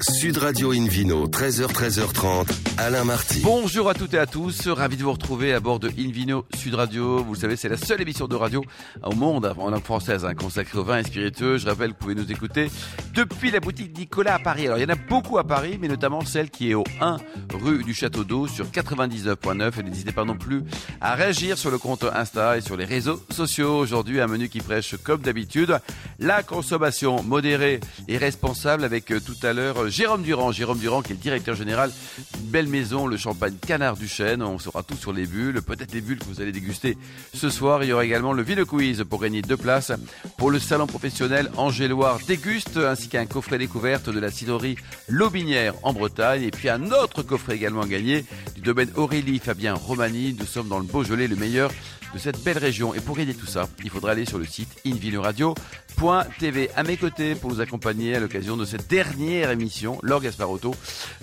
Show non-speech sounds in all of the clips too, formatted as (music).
Sud Radio Invino, 13h, 13h30, Alain Marty. Bonjour à toutes et à tous, ravi de vous retrouver à bord de Invino Sud Radio. Vous le savez, c'est la seule émission de radio au monde en langue française hein, consacrée au vin et spiritueux. Je rappelle que vous pouvez nous écouter depuis la boutique Nicolas à Paris. Alors, il y en a beaucoup à Paris, mais notamment celle qui est au 1 rue du Château d'Eau sur 99.9. Et n'hésitez pas non plus à réagir sur le compte Insta et sur les réseaux sociaux. Aujourd'hui, un menu qui prêche comme d'habitude la consommation modérée et responsable avec euh, tout à l'heure euh, Jérôme Durand. Jérôme Durand qui est le directeur général d'une belle maison, le champagne Canard du Chêne. On saura tout sur les bulles, peut-être les bulles que vous allez déguster ce soir. Il y aura également le Vino Quiz pour gagner deux places pour le salon professionnel Angéloire Déguste ainsi qu'un coffret découverte de la cidrerie Lobinière en Bretagne et puis un autre coffret également gagné du domaine Aurélie Fabien Romani. Nous sommes dans le Beaujolais, le meilleur de cette belle région. Et pour gagner tout ça, il faudra aller sur le site invinoradio.tv. À mes côtés pour nous accompagner à l'occasion de cette dernière émission, Laure Gasparotto,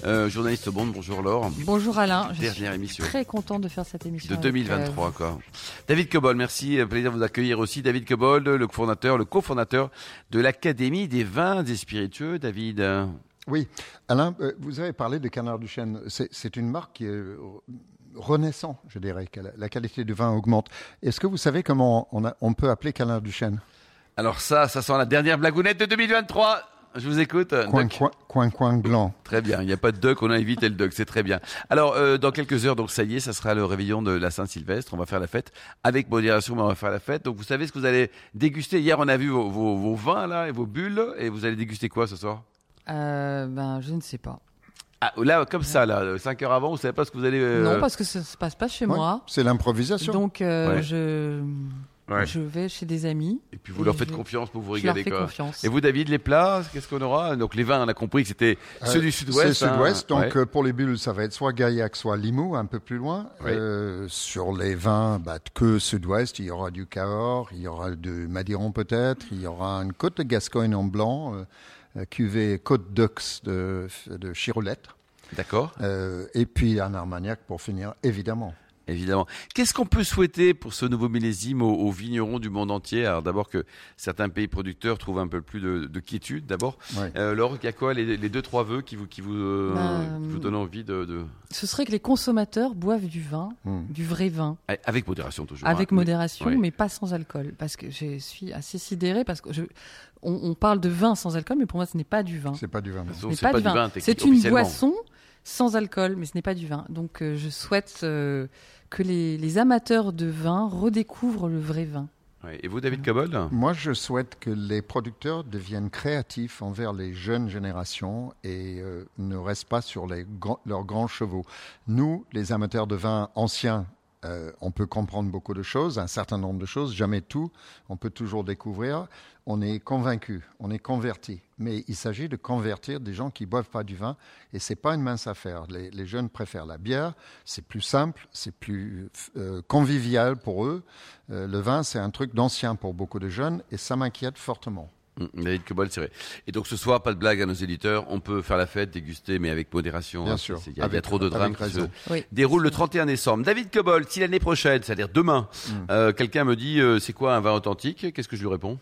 euh, journaliste au Monde. Bonjour Laure. Bonjour Alain. Je Dernière suis émission. Très content de faire cette émission. De avec, 2023 euh, quoi. David Cobol, merci, euh, plaisir de vous accueillir aussi. David Cobol, le fondateur, le cofondateur de l'Académie des vins et spiritueux. David, Oui, Alain, vous avez parlé de Canard du Chêne. C'est c'est une marque qui est euh, renaissant, je dirais, que la, qualité du vin augmente. Est-ce que vous savez comment on, a- on peut appeler Canard du Chêne alors ça, ça sent la dernière blagounette de 2023. Je vous écoute. Coin, Doc. coin, coin, coin gland. Très bien, il n'y a pas de duck, on a évité le duck, c'est très bien. Alors, euh, dans quelques heures, donc ça y est, ça sera le réveillon de la Saint-Sylvestre, on va faire la fête. Avec modération, mais on va faire la fête. Donc vous savez ce que vous allez déguster? Hier, on a vu vos, vos- vos vins là et vos bulles, et vous allez déguster quoi ce soir? Euh, ben, je ne sais pas. Ah, Là, comme ça, là, 5 heures avant, vous savez pas ce que vous allez... euh, Non, parce que ça se passe pas chez Ouais, moi. C'est l'improvisation. Donc, euh, Ouais. je, Ouais. je vais chez des amis. Et puis vous leur faites je- confiance pour vous je leur régaler fais quoi. confiance. Et vous, David, les plats, qu'est-ce qu'on aura? Donc les vins, on a compris que c'était ceux Euh, du sud-ouest. C'est hein. sud-ouest, donc Ouais. euh, pour les bulles, ça va être soit Gaillac, soit Limoux, un peu plus loin. Oui. Euh, sur les vins, bah, que sud-ouest, il y aura du Cahors, il y aura du Madiron peut-être, il y aura une côte de Gascogne en blanc, euh, cuvée Côte d'Ox de, de Chirolette, D'accord. euh, et puis un Armagnac pour finir, évidemment. Évidemment. Qu'est-ce qu'on peut souhaiter pour ce nouveau millésime aux, aux vignerons du monde entier? Alors d'abord que certains pays producteurs trouvent un peu plus de, de quiétude. D'abord, Ouais. euh, Laure, il y a quoi les, les deux trois vœux qui vous qui vous, euh, Ben, qui vous donnent envie de, de- Ce serait que les consommateurs boivent du vin, Hmm. du vrai vin, avec modération toujours. avec hein. modération, oui. mais pas sans alcool. Parce que je suis assez sidérée, parce que je, on, on parle de vin sans alcool, mais pour moi, ce n'est pas du vin. C'est pas du vin. C'est pas, pas du vin. vin, C'est une boisson sans alcool, mais ce n'est pas du vin. Donc euh, je souhaite euh, que les, les amateurs de vin redécouvrent le vrai vin. Et vous, David Cobol Moi, je souhaite que les producteurs deviennent créatifs envers les jeunes générations et euh, ne restent pas sur les leurs grands chevaux. Nous, les amateurs de vin anciens, euh, on peut comprendre beaucoup de choses, un certain nombre de choses, jamais tout. On peut toujours découvrir. On est convaincu, on est converti. Mais il s'agit de convertir des gens qui boivent pas du vin et c'est pas une mince affaire. Les, les jeunes préfèrent la bière. C'est plus simple, c'est plus euh, convivial pour eux. Euh, le vin, c'est un truc d'ancien pour beaucoup de jeunes et ça m'inquiète fortement. Mm, David Cobol, c'est vrai. Et donc ce soir, pas de blague à nos éditeurs. On peut faire la fête, déguster, mais avec modération. Bien hein. sûr. C'est- Il y, a- y trop de drames qui se raison. Oui. déroulent le 31 décembre. David Cobol, si l'année prochaine, c'est-à-dire demain, Mm. euh, quelqu'un me dit euh, c'est quoi un vin authentique, qu'est-ce que je lui réponds?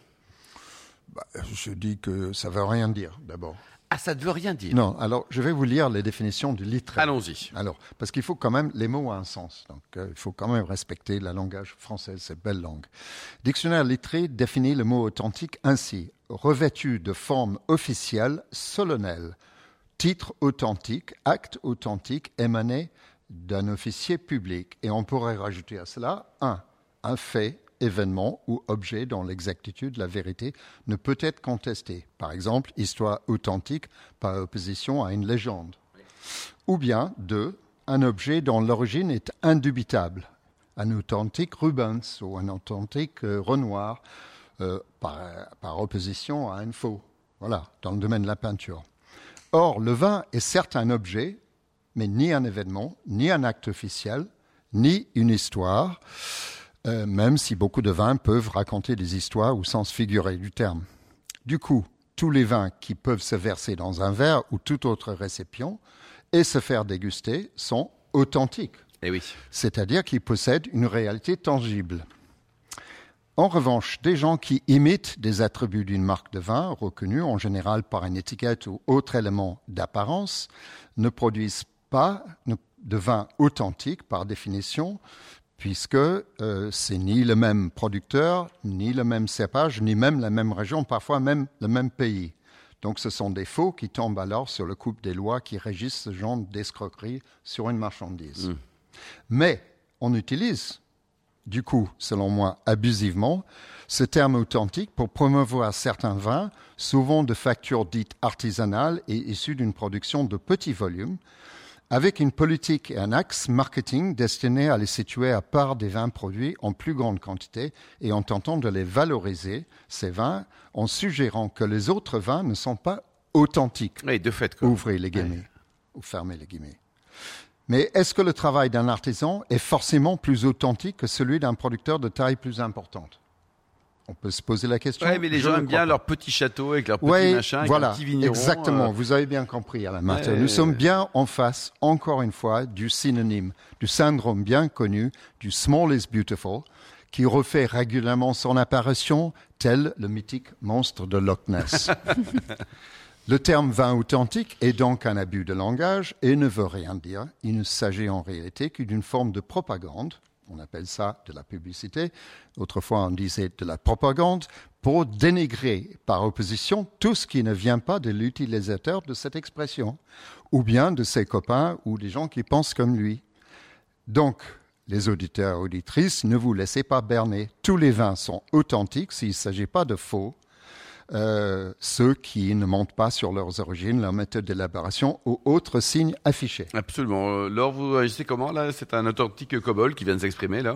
Bah, je dis que ça veut rien dire d'abord. Ah, ça ne veut rien dire. Non, alors je vais vous lire les définitions du litre. Allons-y. Alors, parce qu'il faut quand même, les mots ont un sens. Donc, euh, il faut quand même respecter la langage française, cette belle langue. Dictionnaire littré définit le mot authentique ainsi revêtu de forme officielle, solennelle, titre authentique, acte authentique émané d'un officier public. Et on pourrait rajouter à cela un, un fait, événement ou objet dont l'exactitude, la vérité ne peut être contestée. Par exemple, histoire authentique par opposition à une légende ou bien deux, un objet dont l'origine est indubitable, un authentique Rubens ou un authentique euh, Renoir, euh, par, par opposition à un faux, voilà, dans le domaine de la peinture. Or, le vin est certes un objet, mais ni un événement, ni un acte officiel, ni une histoire, euh, même si beaucoup de vins peuvent raconter des histoires au sens figuré du terme. Du coup, tous les vins qui peuvent se verser dans un verre ou tout autre récipient et se faire déguster sont authentiques, Eh oui. c'est-à-dire qu'ils possèdent une réalité tangible. En revanche, des gens qui imitent des attributs d'une marque de vin reconnue en général par une étiquette ou autre élément d'apparence ne produisent pas de vin authentique par définition, puisque euh, c'est ni le même producteur, ni le même cépage, ni même la même région, parfois même le même pays. Donc ce sont des faux qui tombent alors sur le couple des lois qui régissent ce genre d'escroquerie sur une marchandise. Mm. Mais on utilise du coup, selon moi, abusivement, ce terme authentique pour promouvoir certains vins, souvent de factures dites artisanales et issues d'une production de petits volumes, avec une politique et un axe marketing destiné à les situer à part des vins produits en plus grande quantité et en tentant de les valoriser, ces vins, en suggérant que les autres vins ne sont pas authentiques. Oui, de fait. Ouvrez les guillemets. Ou fermez les guillemets. Mais est-ce que le travail d'un artisan est forcément plus authentique que celui d'un producteur de taille plus importante? On peut se poser la question. Oui, mais les gens aiment bien leur petit château avec leur petit machin, avec voilà, petit vigneron. Exactement, euh. vous avez bien compris, Alain Martin. Nous sommes bien en face, encore une fois, du synonyme, du syndrome bien connu du small is beautiful, qui refait régulièrement son apparition, tel le mythique monstre de Loch Ness. (laughs) Le terme vin authentique est donc un abus de langage et ne veut rien dire. Il ne s'agit en réalité que d'une forme de propagande. On appelle ça de la publicité. Autrefois, on disait de la propagande pour dénigrer par opposition tout ce qui ne vient pas de l'utilisateur de cette expression, ou bien de ses copains ou des gens qui pensent comme lui. Donc, les auditeurs et auditrices, ne vous laissez pas berner. Tous les vins sont authentiques s'il ne s'agit pas de faux euh, ceux qui ne mentent pas sur leurs origines, leur méthode d'élaboration ou autres signes affichés. Absolument. Euh, Laure, vous agissez comment là? C'est un authentique COBOL qui vient de s'exprimer là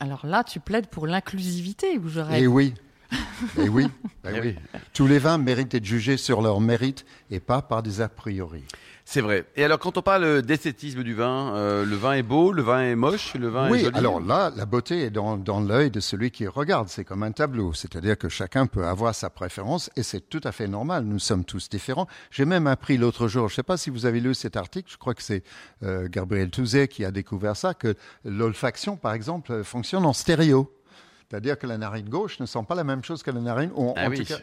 Alors là, tu plaides pour l'inclusivité, ou j'aurais. Eh oui. (laughs) Eh oui. Eh oui. Tous les vins méritent d'être jugés sur leur mérite et pas par des a priori. C'est vrai. Et alors, quand on parle d'esthétisme du vin, euh, le vin est beau, le vin est moche, le vin est joli. Oui, alors là, la beauté est dans, dans l'œil de celui qui regarde. C'est comme un tableau. C'est-à-dire que chacun peut avoir sa préférence et c'est tout à fait normal. Nous sommes tous différents. J'ai même appris l'autre jour, je ne sais pas si vous avez lu cet article, je crois que c'est euh, Gabriel Touzet qui a découvert ça, que l'olfaction, par exemple, fonctionne en stéréo. C'est-à-dire que la narine gauche ne sent pas la même chose que la narine, ou ah en, tout cas,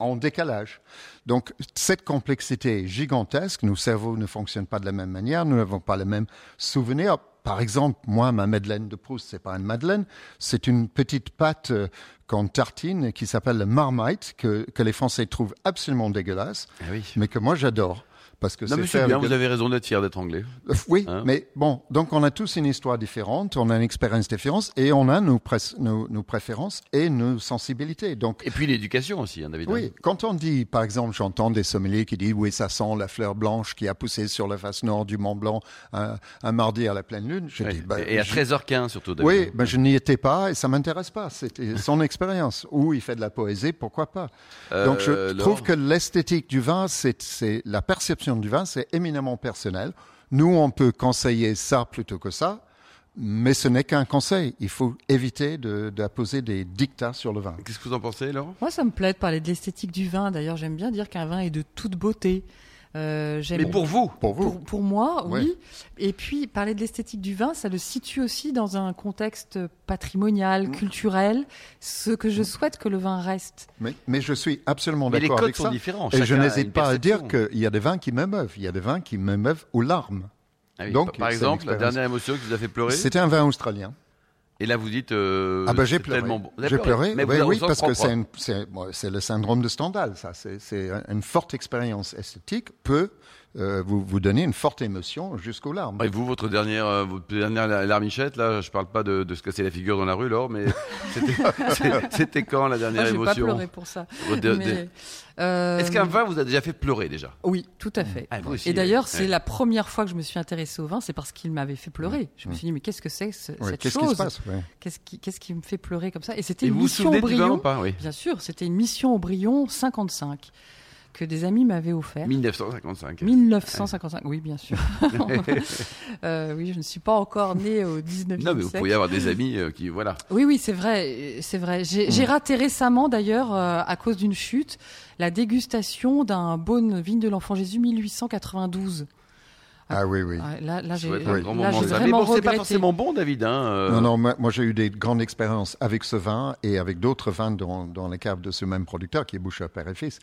en décalage. Donc cette complexité est gigantesque. Nos cerveaux ne fonctionnent pas de la même manière. Nous n'avons pas les mêmes souvenirs. Par exemple, moi, ma Madeleine de Proust, c'est pas une Madeleine, c'est une petite pâte euh, qu'on tartine qui s'appelle le Marmite que, que, les Français trouvent absolument dégueulasse, ah oui. mais que moi j'adore parce que c'est bien, vous avez raison d'être fier d'être anglais. Euh, oui, hein mais bon, donc on a tous une histoire différente, on a une expérience différente et on a nos, nos, préférences et nos sensibilités. Donc, et puis l'éducation aussi, hein, David. Oui, quand on dit, par exemple, j'entends des sommeliers qui disent, oui, ça sent la fleur blanche qui a poussé sur la face nord du Mont Blanc un, mardi à la pleine lune. Je dis, bah, et à 13h15 surtout. David. Oui, ben, je n'y étais pas et ça m'intéresse pas. C'était (laughs) son expérience. Ou il fait de la poésie, pourquoi pas. Euh, donc je trouve que l'esthétique du vin, c'est la perception du vin, c'est éminemment personnel. Nous, on peut conseiller ça plutôt que ça, mais ce n'est qu'un conseil. Il faut éviter d'apposer des dictats sur le vin. Qu'est-ce que vous en pensez, Laurent? Moi, ça me plaît de parler de l'esthétique du vin. D'ailleurs, j'aime bien dire qu'un vin est de toute beauté. Euh, Mais pour vous Pour vous Pour, moi, oui. Et puis, parler de l'esthétique du vin, ça le situe aussi dans un contexte patrimonial, mmh. culturel, ce que je souhaite que le vin reste. Mais, mais je suis absolument d'accord avec ça. sont différents. Et je n'hésite pas à dire qu'il y a des vins qui m'émeuvent. Il y a des vins qui m'émeuvent aux larmes. Ah Donc, par exemple, la dernière émotion qui vous a fait pleurer C'était un vin australien. Et là, vous dites. Euh, ah ben j'ai pleuré. Bon. J'ai pleuré. Mais oui, oui parce que c'est le syndrome de Stendhal. Ça, c'est une forte expérience esthétique peut euh, vous, vous donnez une forte émotion jusqu'aux larmes. Et vous, votre dernière, euh, votre dernière larmichette, là, je parle pas de, de se casser la figure dans la rue, Laure, mais (laughs) c'était quand la dernière Moi, émotion pas pleuré pour ça. Euh, Est-ce qu'un vin vous a déjà fait pleurer déjà? Oui, tout à fait. Ah, et d'ailleurs, c'est la première fois que je me suis intéressée au vin, c'est parce qu'il m'avait fait pleurer. Je me suis dit, mais qu'est-ce que c'est cette chose Qu'est-ce qui se passe Qu'est-ce qui, qui, me fait pleurer comme ça? Et c'était une mission. Pas, oui. Bien sûr, c'était une mission Aubryon 55 que des amis m'avaient offert. 1955. 1955, oui, bien sûr. (laughs) euh, oui, je ne suis pas encore née au 19e Non, mais vous pourriez avoir des amis euh, qui, voilà. Oui, oui, c'est vrai, c'est vrai. J'ai mm. raté récemment, d'ailleurs, euh, à cause d'une chute, la dégustation d'un Beaune Vigne de l'Enfant Jésus 1892. Ah oui, oui. Ouais, là, là, j'ai bon, c'est pas forcément bon, David. Hein, euh. Non, non, moi, moi, j'ai eu des grandes expériences avec ce vin et avec d'autres vins dans, dans les caves de ce même producteur qui est Boucher Père et Fils.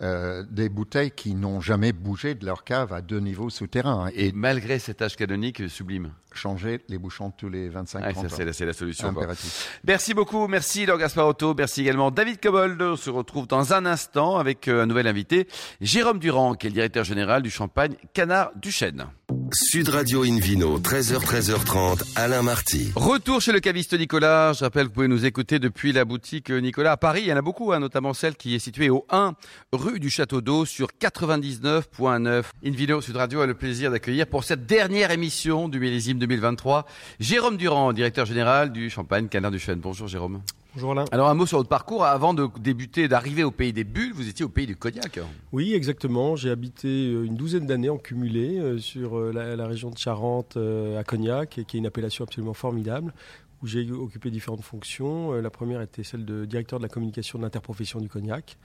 Euh, des bouteilles qui n'ont jamais bougé de leur cave à deux niveaux souterrains Et malgré cet âge canonique sublime. changer les bouchons tous les 25 Ouais, 30 ça, c'est ans. c'est la solution. Impératif. Merci beaucoup, merci Laure Gasparotto, merci également David Cobold. On se retrouve dans un instant avec euh, un nouvel invité, Jérôme Durand, qui est le directeur général du champagne Canard Duchesne. Sud Radio Invino, 13h, 13h30, Alain Marty. Retour chez le caviste Nicolas. Je rappelle que vous pouvez nous écouter depuis la boutique Nicolas à Paris. Il y en a beaucoup, hein, notamment celle qui est située au 1 rue du Château d'Eau sur 99.9. Invino Sud Radio a le plaisir d'accueillir pour cette dernière émission du millésime 2023 Jérôme Durand, directeur général du Champagne Canard Duchesne. Bonjour Jérôme. Bonjour Alain. Alors un mot sur votre parcours. Avant de débuter, d'arriver au pays des bulles, vous étiez au pays du cognac. Oui, exactement. J'ai habité euh, une douzaine d'années en cumulé euh, sur euh, la, la région de Charente à Cognac, qui est une appellation absolument formidable, où j'ai occupé différentes fonctions. La première était celle de directeur de la communication de l'interprofession du cognac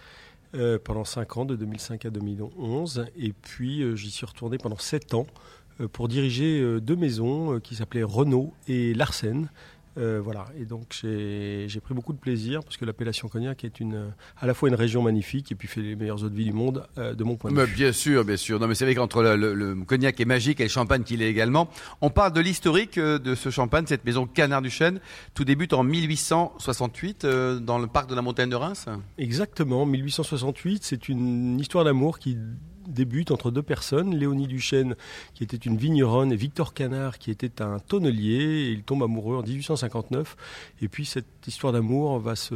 pendant cinq ans, de 2005 à 2011. Et puis j'y suis retourné pendant sept ans pour diriger deux maisons qui s'appelaient Renault et Larsen. Euh, voilà, et donc j'ai pris beaucoup de plaisir parce que l'appellation cognac est une, à la fois une région magnifique et puis fait les meilleures eaux de vie du monde, euh, de mon point de Mais vue. bien sûr, bien sûr. Non, mais c'est vrai qu'entre le, le- le cognac est magique et le champagne qu'il est également, on parle de l'historique euh, de ce champagne, cette maison Canard du Chêne. Tout débute en 1868 euh, dans le parc de la montagne de Reims. Exactement, 1868, c'est une histoire d'amour qui débute entre deux personnes, Léonie Duchesne, qui était une vigneronne, et Victor Canard, qui était un tonnelier. Et ils tombent amoureux en 1859. Et puis cette histoire d'amour va se,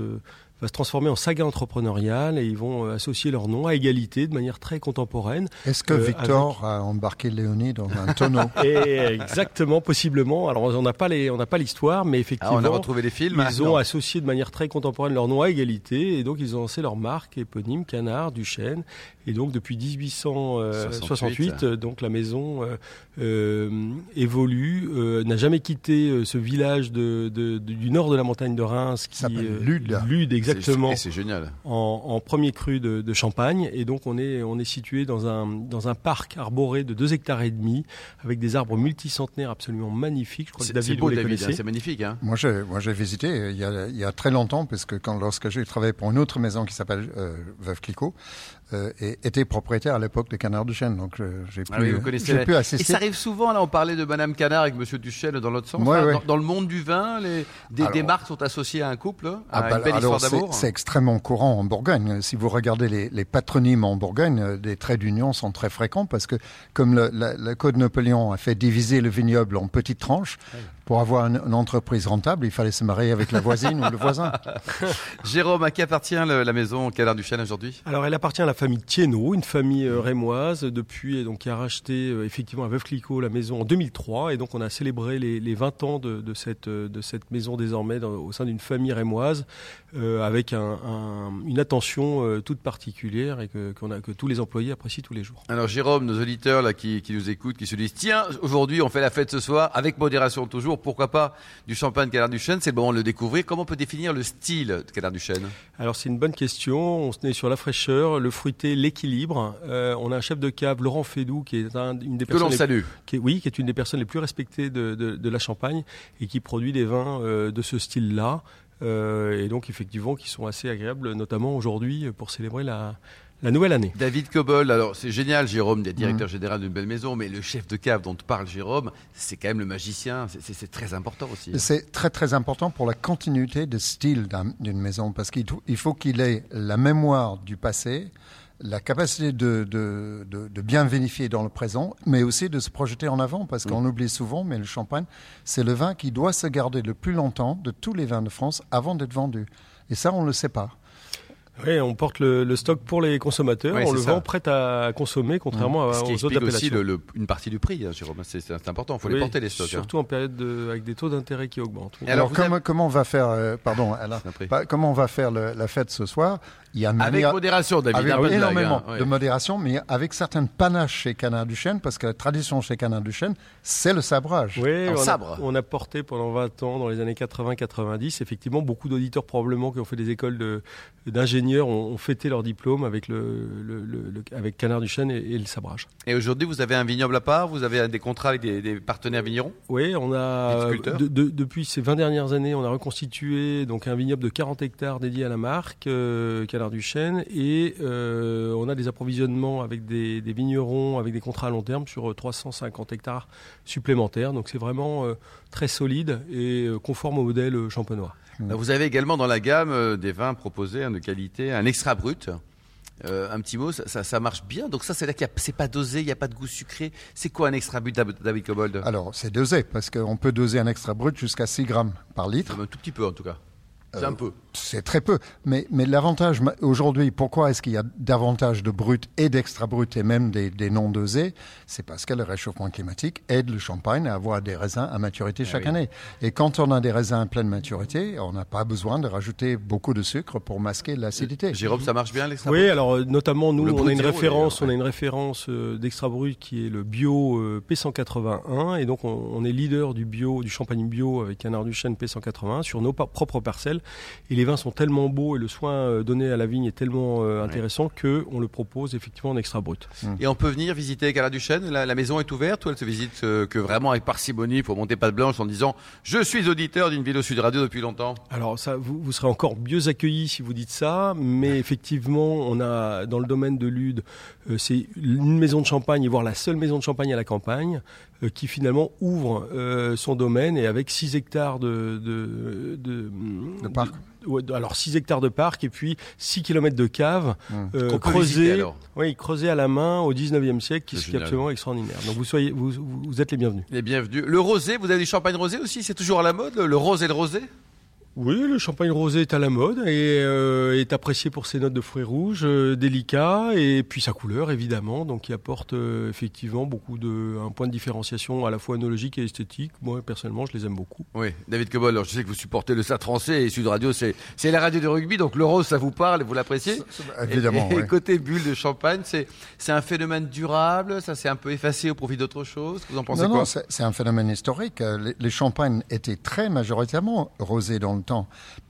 va se transformer en saga entrepreneuriale et ils vont euh, associer leurs noms à égalité de manière très contemporaine. Est-ce que Euh, Victor a embarqué Léonie dans un tonneau (laughs) Et exactement, possiblement. Alors on n'a pas les, on n'a pas l'histoire, mais Ah, effectivement. on a retrouvé les films. Ils ont associé de manière très contemporaine leur nom à égalité et donc ils ont lancé leur marque éponyme Canard Duchesne et donc depuis 1868 euh, donc la maison euh, euh, évolue euh, n'a jamais quitté ce village de, de- de- du nord de la montagne de Reims qui s'appelle euh, Lude. Lude exactement C'est génial. en, en premier cru de, de Champagne et donc on est on est situé dans un dans un parc arboré de 2 hectares et demi avec des arbres multicentenaires absolument magnifiques je crois que C'est David beau, les David. hein, connaissez C'est magnifique. Hein. Moi, j'ai, moi, j'ai visité il y, a, il y a très longtemps, parce que quand, lorsque j'ai travaillé pour une autre maison qui s'appelle euh, Veuve Clicquot, euh, et était propriétaire à l'époque de Canard de Chêne, donc euh, j'ai pu, Ah oui, j'ai la- pu Et assister. ça arrive souvent, là, on parlait de Madame Canard avec Monsieur Duchesne dans l'autre sens. Ouais, hein, ouais. Dans, dans le monde du vin, les, des, Alors- des marques sont associées à un couple, à Ah bah, une belle alors, histoire c'est, d'amour. c'est extrêmement courant en Bourgogne. Si vous regardez les, les patronymes en Bourgogne, euh, des traits d'union sont très fréquents parce que, comme le, la- le Code Napoléon a fait diviser le vignoble en petites tranches, pour avoir une, une entreprise rentable, il fallait se marier avec la voisine ou le voisin. (laughs) Jérôme, à qui appartient le- la maison Canard Duchesne aujourd'hui? Alors, elle appartient à la famille Thiénot, une famille euh, rémoise, depuis, et donc, qui a racheté euh, effectivement à Veuve Clicquot la maison en 2003. Et donc, on a célébré les, les 20 ans de, de cette, euh, de cette maison désormais dans- au sein d'une famille rémoise, euh, avec un- un- une attention euh, toute particulière et que, qu'on a, que tous les employés apprécient tous les jours. Alors Jérôme, nos auditeurs là qui, qui nous écoutent, qui se disent tiens, aujourd'hui on fait la fête ce soir, avec modération toujours, pourquoi pas du champagne Canard Duchesne, c'est le moment de le découvrir. Comment on peut définir le style de Canard Duchesne Alors c'est une bonne question. On se met sur la fraîcheur, le fruité, l'équilibre. Euh, on a un chef de cave, Laurent Fédou, qui est un- une des Que l'on personnes, les- salue. qui est, oui, qui est une des personnes les plus respectées de, de- de la Champagne et qui produit des vins euh, de ce style-là. Euh, et donc effectivement, qui sont assez agréables, notamment aujourd'hui pour célébrer la, la nouvelle année. David Cobol, alors c'est génial Jérôme d'être Mhm. directeur général d'une belle maison, mais le chef de cave dont parle Jérôme, c'est quand même le magicien, c'est- très important aussi. C'est très très important pour la continuité de style d'un- d'une maison parce qu'il faut qu'il ait la mémoire du passé, la capacité de, de, de, de bien vinifier dans le présent, mais aussi de se projeter en avant parce qu'on oublie souvent, mais le champagne, c'est le vin qui doit se garder le plus longtemps de tous les vins de France avant d'être vendu. Et ça, on ne le sait pas. Oui, on porte le, le stock pour les consommateurs, Ouais, on le ça. vend prêt à consommer, contrairement à, qui aux autres explique aussi appellations. le- le- une partie du prix, hein, Jérôme, c'est c'est important, il faut les porter les stocks. hein. Surtout en période de, avec des taux d'intérêt qui augmentent. Et alors, comment, avez- comment on va faire, euh, pardon, (laughs) Alain, pas- comment on va faire le- la fête ce soir? Il y a une Avec manière- modération, David. avec blague, énormément hein, ouais. de modération, mais avec certaines panaches chez Canard Duchesne, parce que la tradition chez Canard Duchesne, c'est le sabrage. Oui, on, sabre. A, on a porté pendant 20 ans, dans les années 80-90, effectivement, beaucoup d'auditeurs probablement qui ont fait des écoles de- d'ingénieurs ont, ont fêté leur diplôme avec, le, le- le- le- avec Canard du Chêne et, et le sabrage. Et aujourd'hui, vous avez un vignoble à part, vous avez des contrats avec des, des partenaires vignerons? Oui, on a Viticulteur. de- de- depuis ces 20 dernières années, on a reconstitué donc un vignoble de 40 hectares dédié à la marque euh, Canard du Chêne et euh, on a des approvisionnements avec des, des vignerons avec des contrats à long terme sur euh, 350 hectares supplémentaires. Donc c'est vraiment euh, très solide et euh, conforme au modèle euh, champenois. Bah, Vous avez également dans la gamme euh, des vins proposés hein, de qualité, un extra brut. Euh, un petit mot, ça, ça, ça marche bien. Donc ça, c'est là qu'il c'est pas dosé, il n'y a pas de goût sucré. C'est quoi un extra brut, Dab- David Cobold? Alors, c'est dosé, parce qu'on peut doser un extra brut jusqu'à 6 grammes par litre. Un tout petit peu en tout cas. C'est Euh, un peu. C'est très peu. Mais, mais l'avantage aujourd'hui, pourquoi est-ce qu'il y a davantage de brut et d'extra brut et même des, des non dosés? C'est parce que le réchauffement climatique aide le champagne à avoir des raisins à maturité chaque oui. année. Et quand on a des raisins à pleine maturité, on n'a pas besoin de rajouter beaucoup de sucre pour masquer l'acidité. Jérôme, ça marche bien l'extra Oui, brut? alors euh, notamment nous, on a une référence, on a une référence euh, d'extra brut qui est le bio euh, P181 et donc on, on est leader du bio, du champagne bio avec Canard du Chêne P181 sur nos propres parcelles et les vins sont tellement beaux et le soin euh, donné à la vigne est tellement euh, intéressant que on le propose effectivement en extra brut. Et on peut venir visiter Cala du Chêne. La, la maison est ouverte ou elle se visite euh, que vraiment avec parcimonie pour monter pas de blanche en disant je suis auditeur d'une vidéo Sud Radio depuis longtemps. Alors ça, vous, vous serez encore mieux accueillis si vous dites ça, mais effectivement, on a dans le domaine de Lude, euh, c'est une maison de champagne, et voire la seule maison de champagne à la campagne, qui finalement ouvre euh, son domaine et avec 6 hectares de de, de, De parc. de- alors 6 hectares de parc et puis 6 kilomètres de cave Hum. euh, visiter, creusés, alors. oui, à la main au 19e siècle, qui est absolument extraordinaire. Donc vous soyez, vous, vous, êtes les bienvenus. Et bienvenue. Le rosé, vous avez du champagne rosé aussi? C'est toujours à la mode, le, le rose et le rosé? Oui, le champagne rosé est à la mode et euh, est apprécié pour ses notes de fruits rouges euh, délicats et puis sa couleur évidemment, donc qui apporte euh, effectivement beaucoup de un point de différenciation à la fois œnologique et esthétique. Moi personnellement, je les aime beaucoup. Oui, David Cobol, alors je sais que vous supportez le Stade français et Sud Radio, c'est c'est la radio de rugby, donc le rose, ça vous parle, vous l'appréciez? Évidemment, Et, et ouais. côté bulle de champagne, c'est c'est un phénomène durable, ça s'est un peu effacé au profit d'autre chose? Vous en pensez non, quoi? non, c'est c'est un phénomène historique. Les, les champagnes étaient très majoritairement rosés dans le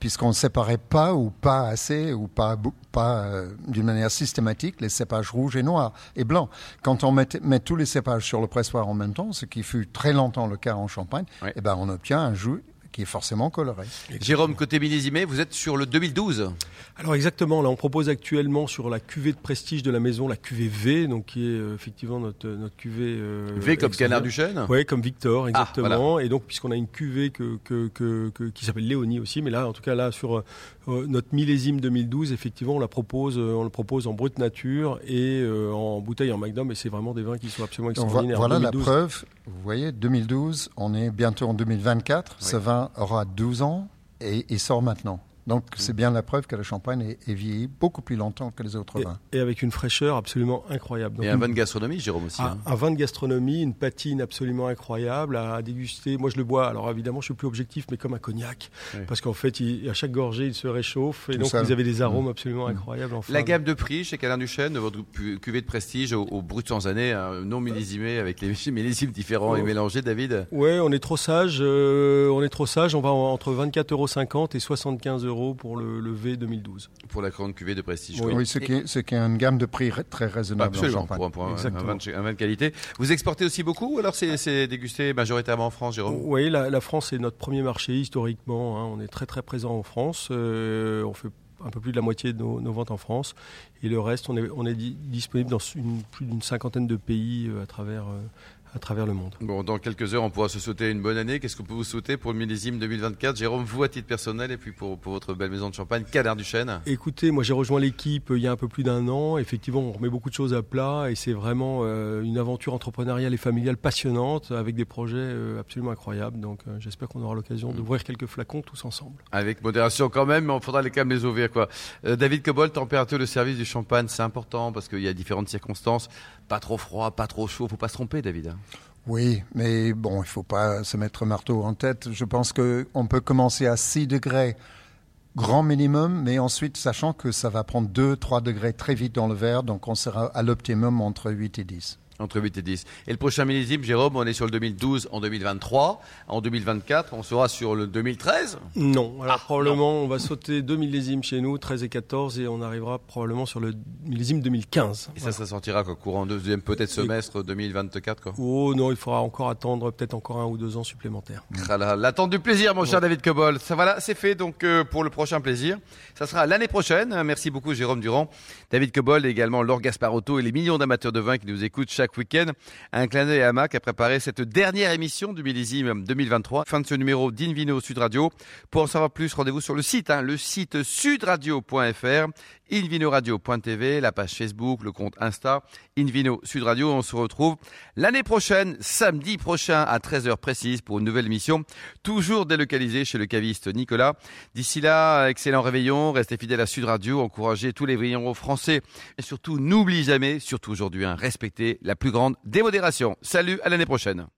puisqu'on ne séparait pas ou pas assez ou pas, pas euh, d'une manière systématique les cépages rouges et noirs et blancs. Quand on met, met tous les cépages sur le pressoir en même temps, ce qui fut très longtemps le cas en Champagne, Ouais. eh ben on obtient un jus qui est forcément coloré. Jérôme, côté millésimé, vous êtes sur le 2012. Alors exactement, là on propose actuellement sur la cuvée de prestige de la maison, la cuvée V, donc qui est euh, effectivement notre notre cuvée euh, V comme canard du chêne Oui, comme Victor, exactement. Ah, voilà. Et donc, puisqu'on a une cuvée que, que, que, que- qui s'appelle Léonie aussi, mais là, en tout cas, là, sur euh, notre millésime 2012, effectivement, on la propose, euh, on le propose en brute nature et euh, en bouteille en magnum, et c'est vraiment des vins qui sont absolument extraordinaires. voilà la 2012, preuve. Vous voyez, 2012, on est bientôt en 2024. Ce vin aura 12 ans et sort maintenant. Donc c'est bien la preuve que le champagne est, est vieilli beaucoup plus longtemps que les autres Et, vins. et avec une fraîcheur absolument incroyable. Donc, Et un une- vin de gastronomie, Jérôme aussi. un, hein. un vin de gastronomie, une patine absolument incroyable à, à déguster. Moi, je le bois. Alors évidemment, je suis plus objectif, mais comme un cognac, Oui. parce qu'en fait, il- à chaque gorgée, il se réchauffe, et Tout donc vous avez des arômes absolument incroyables. En fin La gamme de prix chez Canard du Chêne, votre cuvée de prestige au, au brut sans année, hein, non millésimé, avec les (laughs) millésimes différents et Oh. mélangés, David Ouais, on est trop sage. euh, on est trop sage. On va en- entre 24,50 euros et 75 euros pour le, le V 2012. pour la grande cuvée de prestige. Oui, ce, qui est, ce qui est une gamme de prix très raisonnable en Absolument, pour, un- pour un, un Exactement. vin de, un vin de qualité. Vous exportez aussi beaucoup ou alors c'est c'est dégusté majoritairement en France, Jérôme? Oui, la, la France est notre premier marché historiquement. hein. On est très très présent en France. Euh, on fait un peu plus de la moitié de nos, nos ventes en France. Et le reste, on est, on est di- disponible dans une- plus d'une cinquantaine de pays euh, à travers, euh, à travers le monde. Bon, dans quelques heures, on pourra se souhaiter une bonne année. Qu'est-ce qu'on peut vous souhaiter pour le millésime 2024 Jérôme, vous à titre personnel et puis pour, pour votre belle maison de champagne, Canard du Chêne. Écoutez, moi j'ai rejoint l'équipe euh, il y a un peu plus d'un an. Effectivement, on remet beaucoup de choses à plat et c'est vraiment euh, une aventure entrepreneuriale et familiale passionnante avec des projets euh, absolument incroyables. Donc euh, j'espère qu'on aura l'occasion d'ouvrir quelques flacons tous ensemble. Avec modération quand même, mais on faudra les quand même les ouvrir. Quoi. David Cobol, température de service du champagne, c'est important parce qu'il y a différentes circonstances. Pas trop froid, pas trop chaud. Faut pas se tromper, David. Oui, mais bon, il ne faut pas se mettre marteau en tête. Je pense qu'on peut commencer à 6 degrés grand minimum, mais ensuite, sachant que ça va prendre 2-3 degrés très vite dans le verre, donc on sera à l'optimum entre 8 et 10. Entre 8 et 10. Et le prochain millésime, Jérôme, on est sur le 2012 en 2023. En 2024, on sera sur le 2013 Non. Alors probablement, on va sauter deux millésimes chez nous, 13 et 14, et on arrivera probablement sur le millésime 2015. Et ça, ça sortira quoi, courant deuxième peut-être semestre 2024 quoi. Oh non, il faudra encore attendre peut-être encore un ou deux ans supplémentaires. Ah L'attente du plaisir, mon cher David Cobol. Ça voilà, c'est fait donc euh, pour le prochain plaisir. Ça sera l'année prochaine. Merci beaucoup Jérôme Durand, David Cobol également Laure Gasparotto et les millions d'amateurs de vin qui nous écoutent chaque week-end. Un clin d'œil à Mac a préparé cette dernière émission du millésime 2023. Fin de ce numéro d'Invino Sud Radio. Pour en savoir plus, rendez-vous sur le site, hein, le site sudradio.fr, invinoradio.tv, la page Facebook, le compte Insta, Invino Sud Radio. On se retrouve l'année prochaine, samedi prochain à 13h précise pour une nouvelle émission, toujours délocalisée chez le caviste Nicolas. D'ici là, excellent réveillon, restez fidèles à Sud Radio, encouragez tous les vignerons français et surtout n'oubliez jamais, surtout aujourd'hui, hein, respectez la plus grande démodération. Salut, à l'année prochaine.